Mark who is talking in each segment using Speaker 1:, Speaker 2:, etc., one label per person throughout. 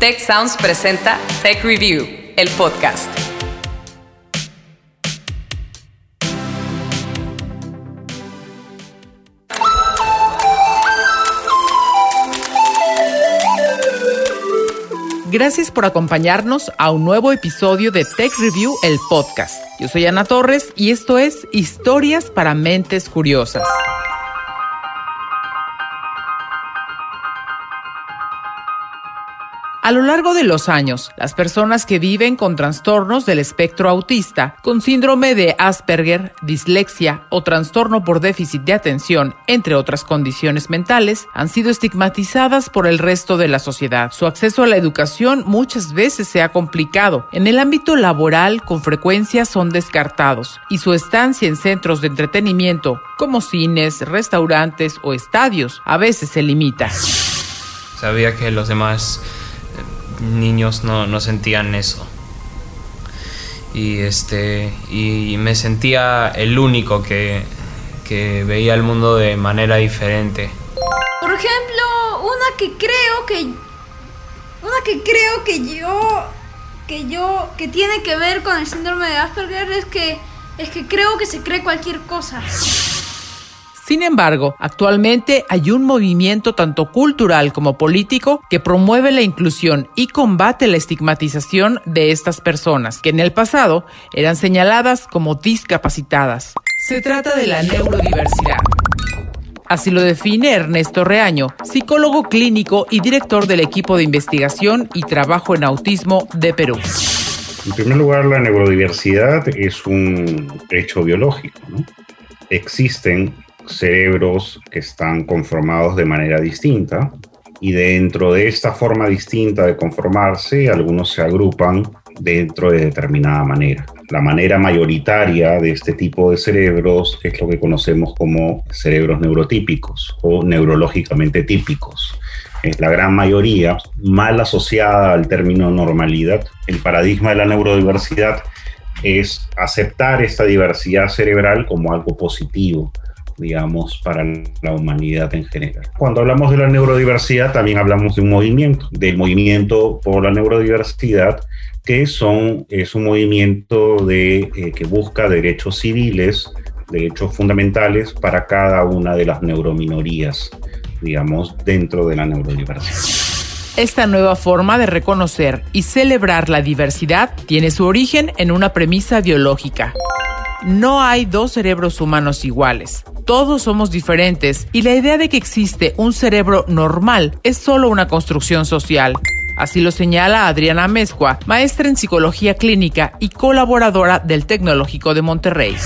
Speaker 1: Tech Sounds presenta Tech Review, el podcast. Gracias por acompañarnos a un nuevo episodio de Tech Review, el podcast. Yo soy Ana Torres y esto es Historias para Mentes Curiosas. A lo largo de los años, las personas que viven con trastornos del espectro autista, con síndrome de Asperger, dislexia o trastorno por déficit de atención, entre otras condiciones mentales, han sido estigmatizadas por el resto de la sociedad. Su acceso a la educación muchas veces se ha complicado. En el ámbito laboral, con frecuencia son descartados y su estancia en centros de entretenimiento, como cines, restaurantes o estadios, a veces se limita.
Speaker 2: Sabía que los demás niños no, sentían eso. Y, este, y me sentía el único que, que veía el mundo de manera diferente.
Speaker 3: Por ejemplo, una que creo que una que creo que yo que yo que tiene que ver con el síndrome de Asperger es que es que creo que se cree cualquier cosa.
Speaker 1: Sin embargo, actualmente hay un movimiento tanto cultural como político que promueve la inclusión y combate la estigmatización de estas personas, que en el pasado eran señaladas como discapacitadas. Se trata de la neurodiversidad. Así lo define Ernesto Reaño, psicólogo clínico y director del equipo de investigación y trabajo en autismo de Perú.
Speaker 4: En primer lugar, la neurodiversidad es un hecho biológico. Existen cerebros que están conformados de manera distinta y dentro de esta forma distinta de conformarse, algunos se agrupan dentro de determinada manera. La manera mayoritaria de este tipo de cerebros es lo que conocemos como cerebros neurotípicos o neurológicamente típicos. Es la gran mayoría mal asociada al término normalidad. El paradigma de la neurodiversidad es aceptar esta diversidad cerebral como algo positivo, digamos, para la humanidad en general. Cuando hablamos de la neurodiversidad, también hablamos de un movimiento, del movimiento por la neurodiversidad, que son, es un movimiento de, eh, que busca derechos civiles, derechos fundamentales para cada una de las neurominorías, digamos, dentro de la neurodiversidad.
Speaker 1: Esta nueva forma de reconocer y celebrar la diversidad tiene su origen en una premisa biológica. No hay dos cerebros humanos iguales todos somos diferentes y la idea de que existe un cerebro normal es solo una construcción social. Así lo señala Adriana Mezcua, maestra en psicología clínica y colaboradora del Tecnológico de Monterrey.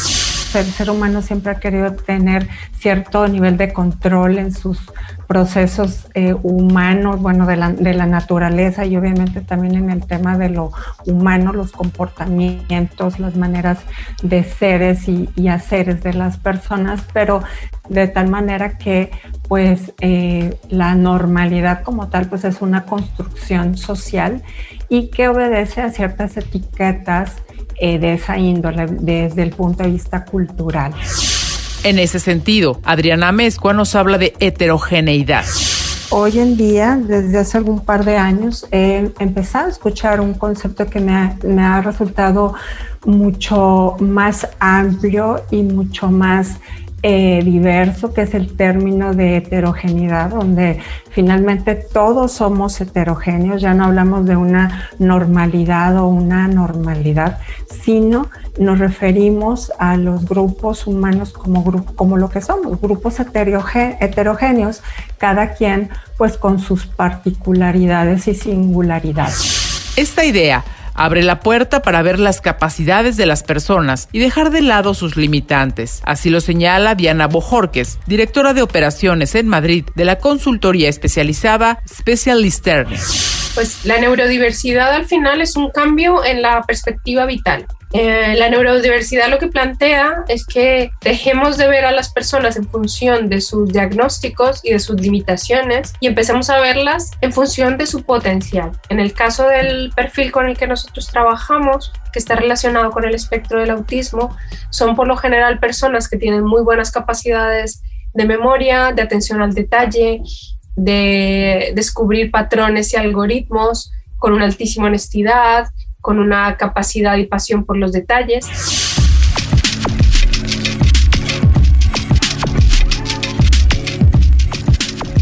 Speaker 5: El ser humano siempre ha querido tener cierto nivel de control en sus procesos eh, humanos, bueno, de la, de la, naturaleza y obviamente también en el tema de lo humano, los comportamientos, las maneras de seres y, haceres de las personas, pero de tal manera que pues eh, la normalidad como tal pues es una construcción social y que obedece a ciertas etiquetas eh, de esa índole desde el punto de vista cultural.
Speaker 1: En ese sentido, Adriana Mezcua nos habla de heterogeneidad.
Speaker 5: Hoy en día, desde hace algún par de años, he empezado a escuchar un concepto que me ha, me ha resultado mucho más amplio y mucho más eh, diverso, que es el término de heterogeneidad, donde finalmente todos somos heterogéneos, ya no hablamos de una normalidad o una normalidad, sino nos referimos a los grupos humanos como, como lo que somos, grupos heterogéneos, cada quien pues con sus particularidades y singularidades.
Speaker 1: Esta idea abre la puerta para ver las capacidades de las personas y dejar de lado sus limitantes. Así lo señala Diana Bojorques, directora de operaciones en Madrid de la consultoría especializada Specialist Learning.
Speaker 6: Pues la neurodiversidad al final es un cambio en la perspectiva vital. Eh, la neurodiversidad lo que plantea es que dejemos de ver a las personas en función de sus diagnósticos y de sus limitaciones y empecemos a verlas en función de su potencial. En el caso del perfil con el que nosotros trabajamos, que está relacionado con el espectro del autismo, son por lo general personas que tienen muy buenas capacidades de memoria, de atención al detalle, de descubrir patrones y algoritmos, con una altísima honestidad, con una capacidad y pasión por los detalles.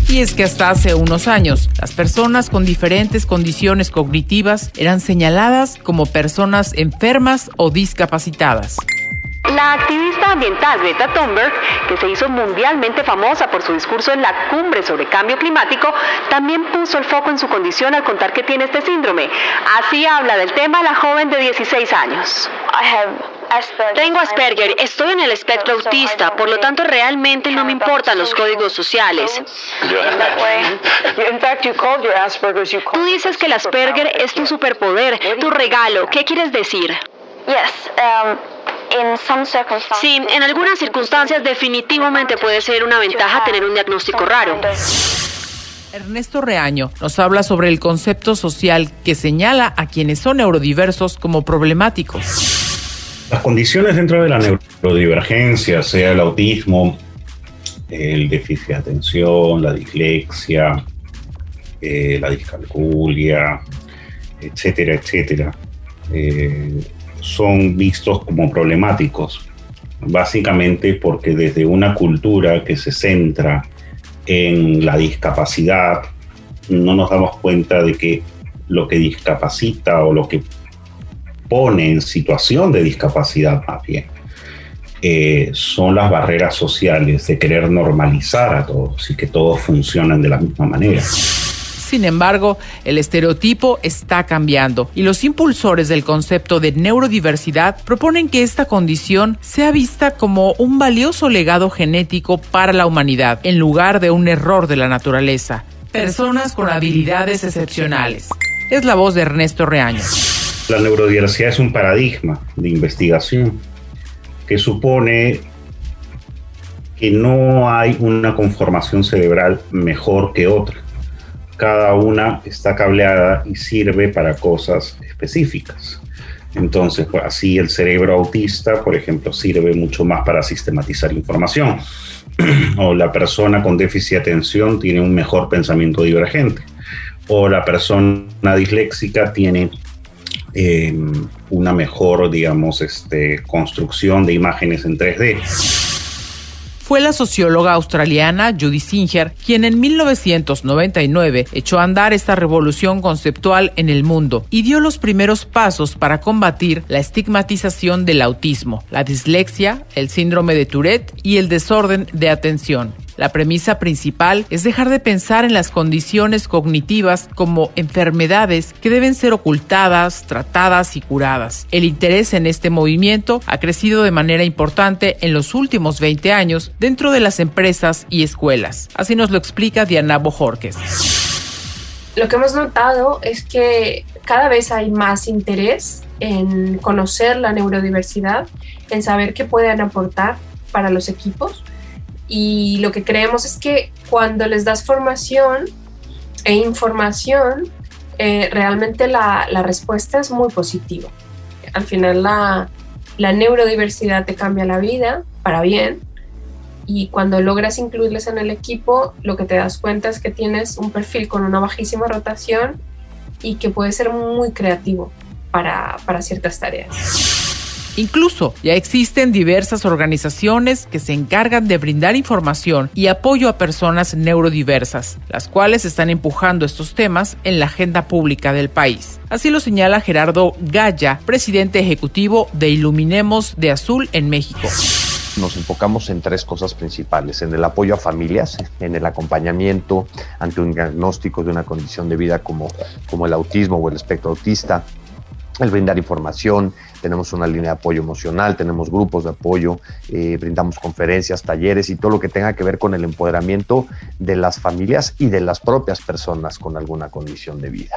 Speaker 1: Y es que hasta hace unos años, las personas con diferentes condiciones cognitivas eran señaladas como personas enfermas o discapacitadas.
Speaker 7: La activista ambiental Greta Thunberg, que se hizo mundialmente famosa por su discurso en la cumbre sobre cambio climático, también puso el foco en su condición al contar que tiene este síndrome. Así habla del tema la joven de 16 años. Tengo Asperger, estoy en el espectro autista, por lo tanto realmente no me importan los códigos sociales. Tú dices que el Asperger es tu superpoder, tu regalo. ¿Qué quieres decir? Sí, en algunas circunstancias definitivamente puede ser una ventaja tener un diagnóstico raro.
Speaker 1: Ernesto Reaño nos habla sobre el concepto social que señala a quienes son neurodiversos como problemáticos.
Speaker 4: Las condiciones dentro de la neurodivergencia, sea el autismo, el déficit de atención, la dislexia, eh, la discalculia, etcétera, etcétera, eh, son vistos como problemáticos, básicamente porque desde una cultura que se centra en la discapacidad, no nos damos cuenta de que lo que discapacita o lo que pone en situación de discapacidad más bien, eh, son las barreras sociales de querer normalizar a todos y que todos funcionen de la misma manera.
Speaker 1: Sin embargo, el estereotipo está cambiando y los impulsores del concepto de neurodiversidad proponen que esta condición sea vista como un valioso legado genético para la humanidad, en lugar de un error de la naturaleza. Personas con habilidades excepcionales. Es la voz de Ernesto Reaño.
Speaker 4: La neurodiversidad es un paradigma de investigación que supone que no hay una conformación cerebral mejor que otra cada una está cableada y sirve para cosas específicas. Entonces, pues, así el cerebro autista, por ejemplo, sirve mucho más para sistematizar información. o la persona con déficit de atención tiene un mejor pensamiento divergente. O la persona disléxica tiene em, una mejor, digamos, este, construcción de imágenes en 3D
Speaker 1: fue la socióloga australiana Judy Singer quien en 1999 echó a andar esta revolución conceptual en el mundo y dio los primeros pasos para combatir la estigmatización del autismo, la dislexia, el síndrome de Tourette y el desorden de atención. La premisa principal es dejar de pensar en las condiciones cognitivas como enfermedades que deben ser ocultadas, tratadas y curadas. El interés en este movimiento ha crecido de manera importante en los últimos 20 años dentro de las empresas y escuelas. Así nos lo explica Diana Bojorques.
Speaker 6: Lo que hemos notado es que cada vez hay más interés en conocer la neurodiversidad, en saber qué pueden aportar para los equipos y lo que creemos es que cuando les das formación e información, eh, realmente la, la, respuesta es muy positiva. Al final la, la neurodiversidad te cambia la vida para bien y cuando logras incluirles en el equipo, lo que te das cuenta es que tienes un perfil con una bajísima rotación y que puede ser muy creativo para, para ciertas tareas.
Speaker 1: Incluso ya existen diversas organizaciones que se encargan de brindar información y apoyo a personas neurodiversas, las cuales están empujando estos temas en la agenda pública del país. Así lo señala Gerardo Gaya, presidente ejecutivo de Iluminemos de Azul en México
Speaker 8: nos enfocamos en tres cosas principales, en el apoyo a familias, en el acompañamiento ante un diagnóstico de una condición de vida como, como el autismo o el espectro autista, el brindar información, tenemos una línea de apoyo emocional, tenemos grupos de apoyo, eh, brindamos conferencias, talleres y todo lo que tenga que ver con el empoderamiento de las familias y de las propias personas con alguna condición de vida.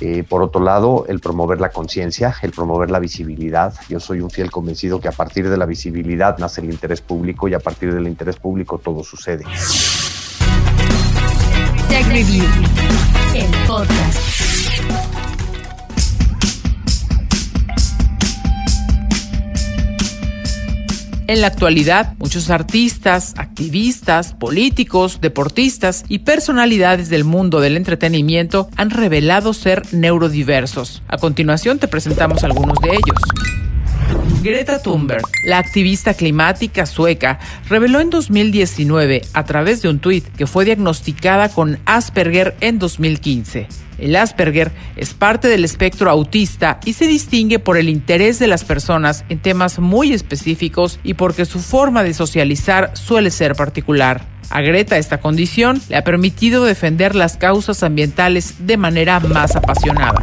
Speaker 8: Eh, por otro lado, el promover la conciencia, el promover la visibilidad. Yo soy un fiel convencido que a partir de la visibilidad nace el interés público y a partir del interés público todo sucede.
Speaker 7: Tech Review, el podcast.
Speaker 1: En la actualidad, muchos artistas, activistas, políticos, deportistas y personalidades del mundo del entretenimiento han revelado ser neurodiversos. A continuación te presentamos algunos de ellos. Greta Thunberg, la activista climática sueca, reveló en 2019 a través de un tuit que fue diagnosticada con Asperger en 2015. El Asperger es parte del espectro autista y se distingue por el interés de las personas en temas muy específicos y porque su forma de socializar suele ser particular. A Greta esta condición le ha permitido defender las causas ambientales de manera más apasionada.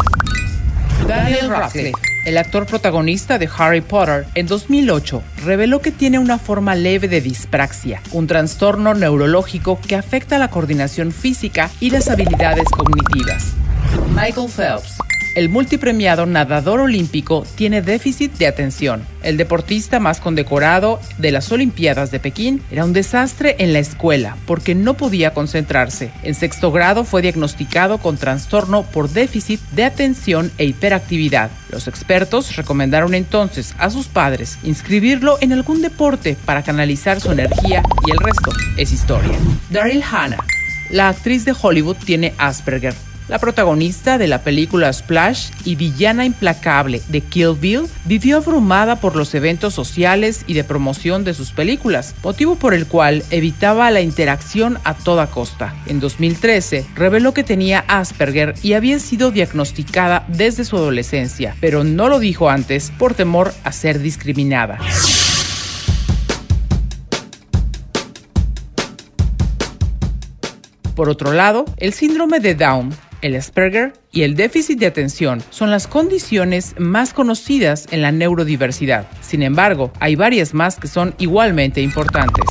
Speaker 1: Daniel Radcliffe, el actor protagonista de Harry Potter, en 2008 reveló que tiene una forma leve de dispraxia, un trastorno neurológico que afecta la coordinación física y las habilidades cognitivas. Michael Phelps. El multipremiado nadador olímpico tiene déficit de atención. El deportista más condecorado de las Olimpiadas de Pekín era un desastre en la escuela porque no podía concentrarse. En sexto grado fue diagnosticado con trastorno por déficit de atención e hiperactividad. Los expertos recomendaron entonces a sus padres inscribirlo en algún deporte para canalizar su energía y el resto es historia. Daryl Hannah. La actriz de Hollywood tiene Asperger, la protagonista de la película Splash y villana implacable de Kill Bill vivió abrumada por los eventos sociales y de promoción de sus películas, motivo por el cual evitaba la interacción a toda costa. En 2013 reveló que tenía Asperger y había sido diagnosticada desde su adolescencia, pero no lo dijo antes por temor a ser discriminada. Por otro lado, el síndrome de Down el Asperger y el déficit de atención son las condiciones más conocidas en la neurodiversidad. Sin embargo, hay varias más que son igualmente importantes.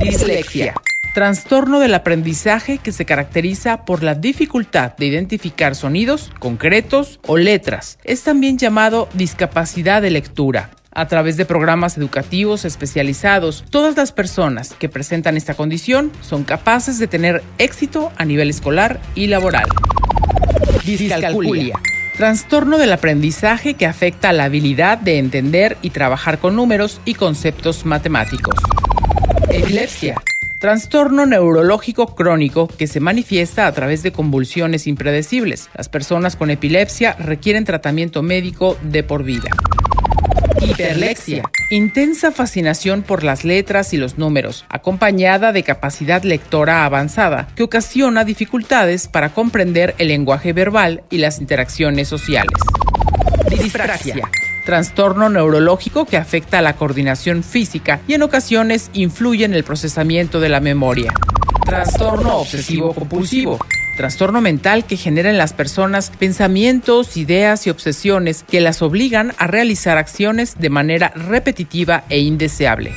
Speaker 1: Dislexia. Trastorno del aprendizaje que se caracteriza por la dificultad de identificar sonidos concretos o letras. Es también llamado discapacidad de lectura. A través de programas educativos especializados, todas las personas que presentan esta condición son capaces de tener éxito a nivel escolar y laboral. Discalculia. Trastorno del aprendizaje que afecta la habilidad de entender y trabajar con números y conceptos matemáticos. Epilepsia. Trastorno neurológico crónico que se manifiesta a través de convulsiones impredecibles. Las personas con epilepsia requieren tratamiento médico de por vida. Hiperlexia. Intensa fascinación por las letras y los números, acompañada de capacidad lectora avanzada, que ocasiona dificultades para comprender el lenguaje verbal y las interacciones sociales. Dispraxia. Trastorno neurológico que afecta a la coordinación física y en ocasiones influye en el procesamiento de la memoria. Trastorno obsesivo compulsivo trastorno mental que genera en las personas pensamientos, ideas y obsesiones que las obligan a realizar acciones de manera repetitiva e indeseable.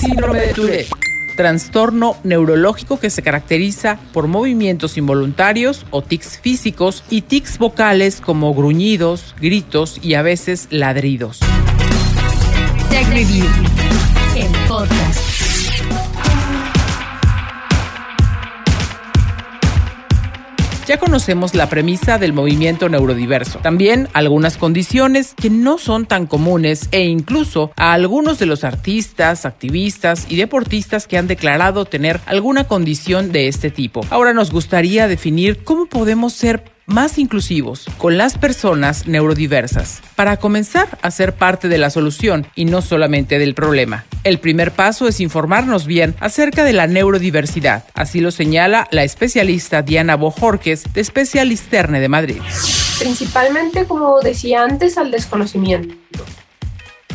Speaker 1: Síndrome de Tourette. Trastorno neurológico que se caracteriza por movimientos involuntarios o tics físicos y tics vocales como gruñidos, gritos y a veces ladridos. Ya conocemos la premisa del movimiento neurodiverso, también algunas condiciones que no son tan comunes e incluso a algunos de los artistas, activistas y deportistas que han declarado tener alguna condición de este tipo. Ahora nos gustaría definir cómo podemos ser más inclusivos con las personas neurodiversas para comenzar a ser parte de la solución y no solamente del problema. El primer paso es informarnos bien acerca de la neurodiversidad, así lo señala la especialista Diana Bojorques de Especialisterne de Madrid.
Speaker 6: Principalmente, como decía antes, al desconocimiento.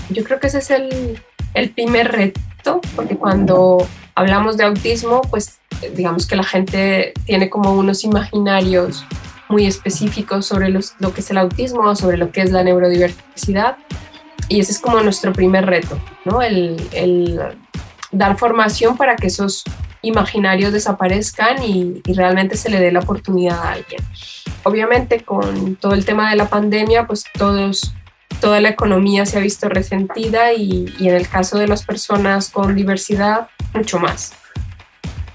Speaker 6: Yo creo que ese es el, el primer reto, porque cuando hablamos de autismo, pues digamos que la gente tiene como unos imaginarios muy específicos sobre lo que es el autismo, sobre lo que es la neurodiversidad. Y ese es como nuestro primer reto, ¿no? El, dar formación para que esos imaginarios desaparezcan y, realmente se le dé la oportunidad a alguien. Obviamente con todo el tema de la pandemia, pues todos, toda la economía se ha visto resentida y en el caso de las personas con diversidad, mucho más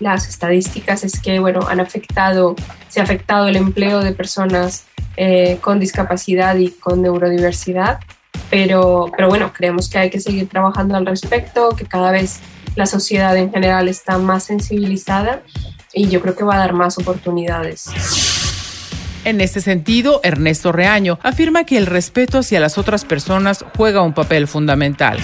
Speaker 6: las estadísticas es que, bueno, han afectado, se ha afectado el empleo de personas eh, con discapacidad y con neurodiversidad. pero, pero bueno, creemos que hay que seguir trabajando al respecto, que cada vez la sociedad en general está más sensibilizada y yo creo que va a dar más oportunidades.
Speaker 1: En este sentido, Ernesto Reaño afirma que el respeto hacia las otras personas juega un papel fundamental.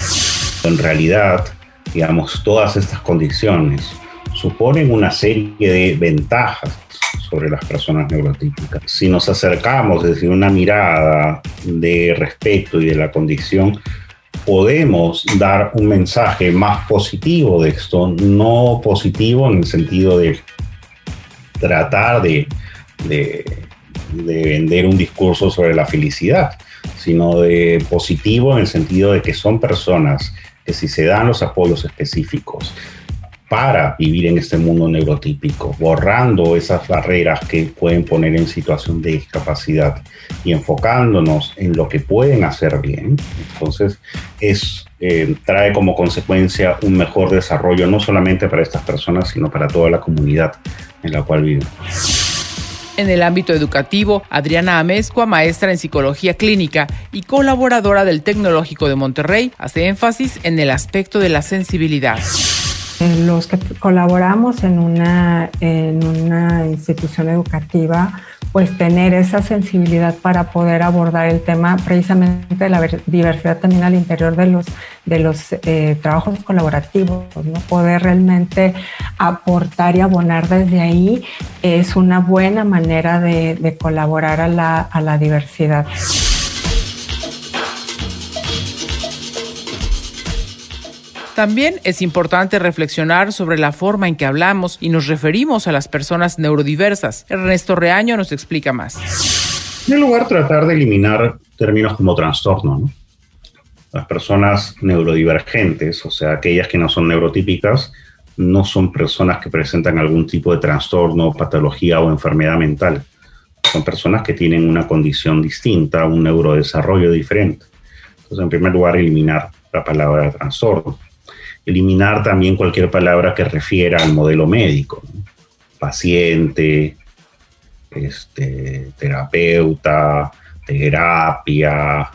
Speaker 4: En realidad, digamos, todas estas condiciones suponen una serie de ventajas sobre las personas neurotípicas. Si nos acercamos desde una mirada de respeto y de la condición, podemos dar un mensaje más positivo de esto, no positivo en el sentido de tratar de, de, vender un discurso sobre la felicidad, sino de positivo en el sentido de que son personas que si se dan los apoyos específicos para vivir en este mundo neurotípico, borrando esas barreras que pueden poner en situación de discapacidad y enfocándonos en lo que pueden hacer bien, entonces es, eh, trae como consecuencia un mejor desarrollo no solamente para estas personas, sino para toda la comunidad en la cual viven.
Speaker 1: En el ámbito educativo, Adriana Amezcua, maestra en psicología clínica y colaboradora del Tecnológico de Monterrey, hace énfasis en el aspecto de la sensibilidad.
Speaker 5: Los que colaboramos en una, en una institución educativa, pues tener esa sensibilidad para poder abordar el tema precisamente de la diversidad también al interior de los, de los eh, trabajos colaborativos, ¿no? poder realmente aportar y abonar desde ahí es una buena manera de, de colaborar a la, a la diversidad.
Speaker 1: También es importante reflexionar sobre la forma en que hablamos y nos referimos a las personas neurodiversas. Ernesto Reaño nos explica más.
Speaker 4: En lugar, tratar de eliminar términos como trastorno. ¿no? Las personas neurodivergentes, o sea, aquellas que no son neurotípicas, no son personas que presentan algún tipo de trastorno, patología o enfermedad mental. Son personas que tienen una condición distinta, un neurodesarrollo diferente. Entonces, en primer lugar, eliminar la palabra trastorno eliminar también cualquier palabra que refiera al modelo médico, paciente, este, terapeuta, terapia,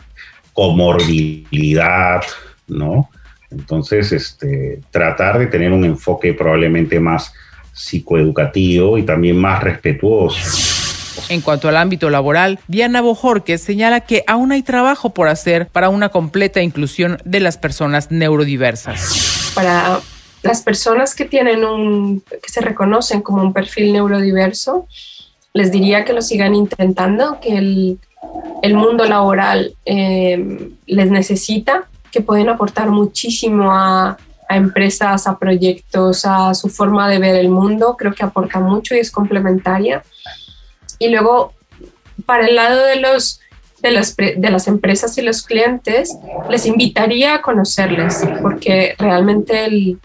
Speaker 4: comorbilidad, ¿no? Entonces, este, tratar de tener un enfoque probablemente más psicoeducativo y también más respetuoso.
Speaker 1: En cuanto al ámbito laboral, Diana Bojorquez señala que aún hay trabajo por hacer para una completa inclusión de las personas neurodiversas
Speaker 6: para las personas que tienen un, que se reconocen como un perfil neurodiverso, les diría que lo sigan intentando, que el, el mundo laboral eh, les necesita, que pueden aportar muchísimo a, a, empresas, a proyectos, a su forma de ver el mundo, creo que aporta mucho y es complementaria. Y luego, para el lado de los de las, de las empresas y los clientes, les invitaría a conocerles, porque realmente el,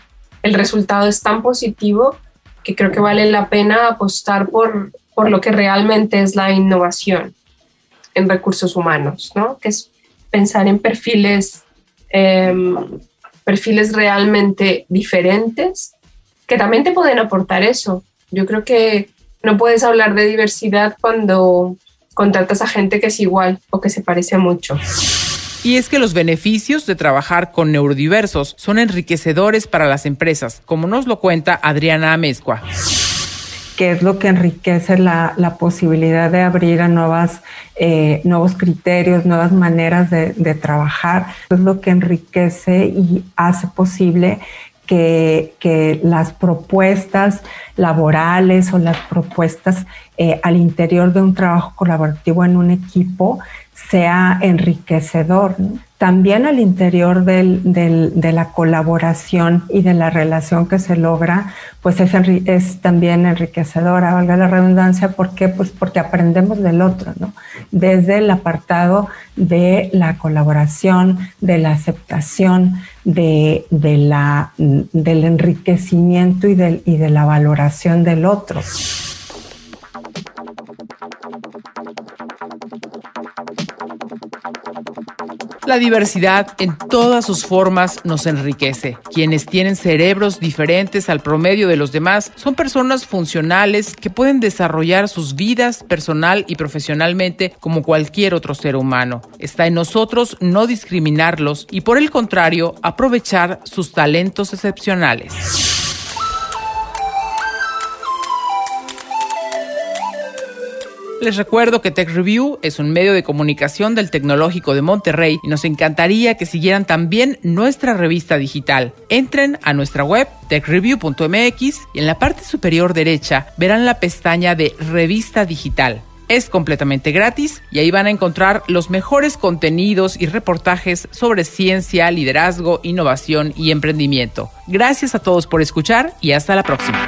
Speaker 6: el resultado es tan positivo que creo que vale la pena apostar por, por lo que realmente es la innovación en recursos humanos, ¿no? que es pensar en perfiles, em, perfiles realmente diferentes que también te pueden aportar eso. Yo creo que no puedes hablar de diversidad cuando contratas a gente que es igual o que se parece mucho.
Speaker 1: Y es que los beneficios de trabajar con neurodiversos son enriquecedores para las empresas, como nos lo cuenta Adriana Amezcua
Speaker 5: que es lo que enriquece la, la posibilidad de abrir a nuevas, eh, nuevos criterios, nuevas maneras de, de, trabajar. Es lo que enriquece y hace posible que, que las propuestas laborales o las propuestas eh, al interior de un trabajo colaborativo en un equipo sea enriquecedor. También al interior del, de la colaboración y de la relación que se logra, pues es, es, también enriquecedora, valga la redundancia, ¿por qué? Pues porque aprendemos del otro, ¿no? Desde el apartado de la colaboración, de la aceptación, de, del enriquecimiento y, del, y de la valoración del otro.
Speaker 1: La diversidad en todas sus formas nos enriquece. Quienes tienen cerebros diferentes al promedio de los demás son personas funcionales que pueden desarrollar sus vidas personal y profesionalmente como cualquier otro ser humano. Está en nosotros no discriminarlos y por el contrario aprovechar sus talentos excepcionales. Les recuerdo que Tech Review es un medio de comunicación del Tecnológico de Monterrey y nos encantaría que siguieran también nuestra revista digital. Entren a nuestra web techreview.mx y en la parte superior derecha verán la pestaña de Revista Digital. Es completamente gratis y ahí van a encontrar los mejores contenidos y reportajes sobre ciencia, liderazgo, innovación y emprendimiento. Gracias a todos por escuchar y hasta la próxima.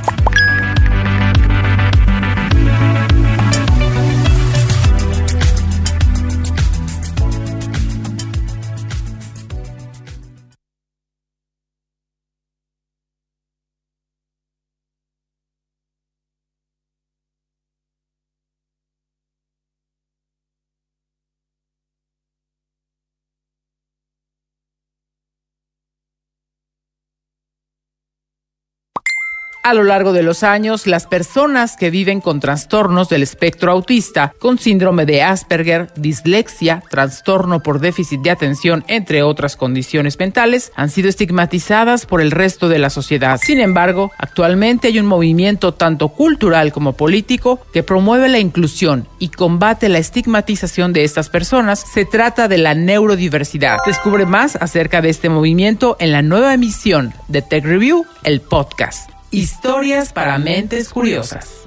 Speaker 1: A lo largo de los años, las personas que viven con trastornos del espectro autista, con síndrome de Asperger, dislexia, trastorno por déficit de atención, entre otras condiciones mentales, han sido estigmatizadas por el resto de la sociedad. Sin embargo, actualmente hay un movimiento tanto cultural como político que promueve la inclusión y combate la estigmatización de estas personas. Se trata de la neurodiversidad. Descubre más acerca de este movimiento en la nueva emisión de Tech Review, el podcast. Historias para mentes curiosas.